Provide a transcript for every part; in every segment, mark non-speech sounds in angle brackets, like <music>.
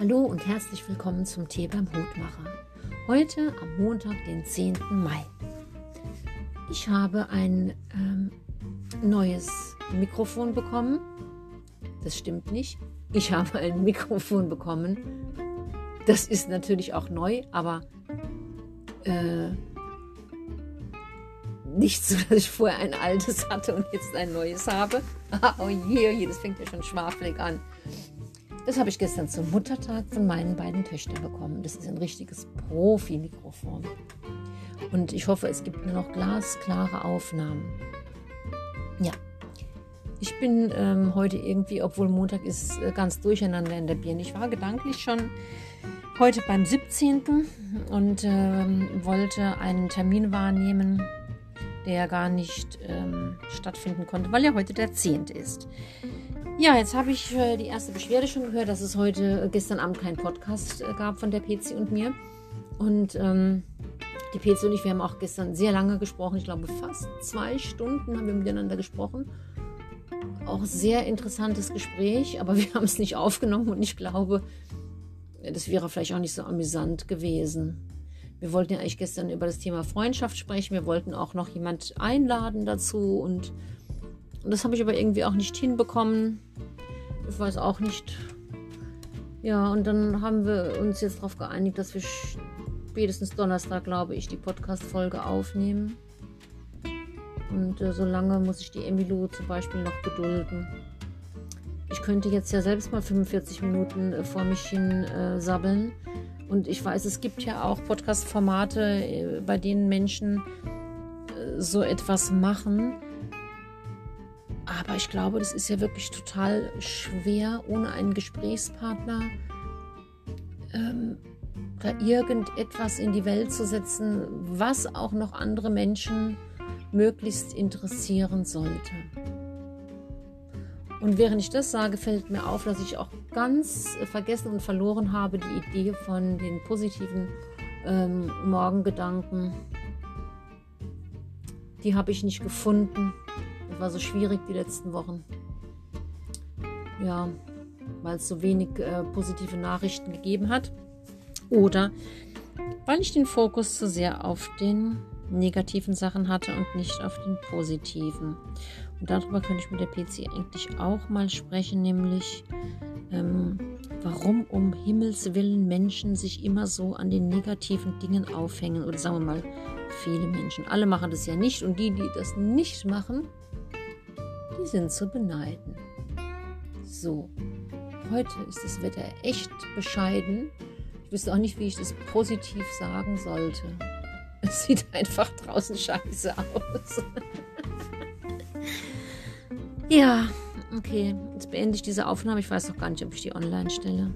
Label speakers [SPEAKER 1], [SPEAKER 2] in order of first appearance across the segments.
[SPEAKER 1] Hallo und herzlich willkommen zum Tee beim Hutmacher. Heute am Montag, den 10. Mai. Ich habe ein ähm, neues Mikrofon bekommen. Das stimmt nicht. Ich <laughs> habe ein Mikrofon bekommen. Das ist natürlich auch neu, aber äh, nicht so, <laughs> dass ich vorher ein altes hatte und jetzt ein neues habe. <laughs> oh je, oh je, das fängt ja schon schwafelig an. Das habe ich gestern zum Muttertag von meinen beiden Töchtern bekommen. Das ist ein richtiges Profi-Mikrofon. Und ich hoffe, es gibt nur noch glasklare Aufnahmen. Ja, ich bin ähm, heute irgendwie, obwohl Montag ist, äh, ganz durcheinander in der Birne. Ich war gedanklich schon heute beim 17. und ähm, wollte einen Termin wahrnehmen der gar nicht ähm, stattfinden konnte, weil ja heute der 10. ist. Ja, jetzt habe ich äh, die erste Beschwerde schon gehört, dass es heute, äh, gestern Abend keinen Podcast äh, gab von der PC und mir. Und ähm, die PC und ich, wir haben auch gestern sehr lange gesprochen. Ich glaube, fast zwei Stunden haben wir miteinander gesprochen. Auch sehr interessantes Gespräch, aber <laughs> wir haben es nicht aufgenommen und ich glaube, das wäre vielleicht auch nicht so amüsant gewesen. Wir wollten ja eigentlich gestern über das Thema Freundschaft sprechen. Wir wollten auch noch jemand einladen dazu und, und das habe ich aber irgendwie auch nicht hinbekommen. Ich weiß auch nicht. Ja, und dann haben wir uns jetzt darauf geeinigt, dass wir spätestens Donnerstag, glaube ich, die Podcast-Folge aufnehmen. Und äh, solange muss ich die Emilo zum Beispiel noch gedulden. Ich könnte jetzt ja selbst mal 45 Minuten äh, vor mich hin äh, sabbeln. Und ich weiß, es gibt ja auch Podcast-Formate, äh, bei denen Menschen äh, so etwas machen. Aber ich glaube, das ist ja wirklich total schwer, ohne einen Gesprächspartner ähm, da irgendetwas in die Welt zu setzen, was auch noch andere Menschen möglichst interessieren sollte. Und während ich das sage, fällt mir auf, dass ich auch ganz vergessen und verloren habe die Idee von den positiven ähm, Morgengedanken. Die habe ich nicht gefunden. War so schwierig die letzten Wochen. Ja, weil es so wenig äh, positive Nachrichten gegeben hat. Oder weil ich den Fokus zu sehr auf den negativen Sachen hatte und nicht auf den positiven. Und darüber könnte ich mit der PC eigentlich auch mal sprechen, nämlich ähm, warum um Himmels willen Menschen sich immer so an den negativen Dingen aufhängen. Oder sagen wir mal, viele Menschen. Alle machen das ja nicht und die, die das nicht machen, die sind zu beneiden. So, heute ist das Wetter echt bescheiden. Ich wüsste auch nicht, wie ich das positiv sagen sollte. <laughs> Es sieht einfach draußen scheiße aus. <laughs> Ja, okay. Jetzt beende ich diese Aufnahme. Ich weiß noch gar nicht, ob ich die online stelle.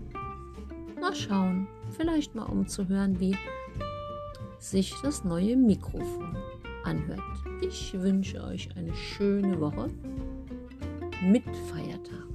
[SPEAKER 1] Mal schauen. Vielleicht mal umzuhören, wie sich das neue Mikrofon anhört. Ich wünsche euch eine schöne Woche mit Feiertag.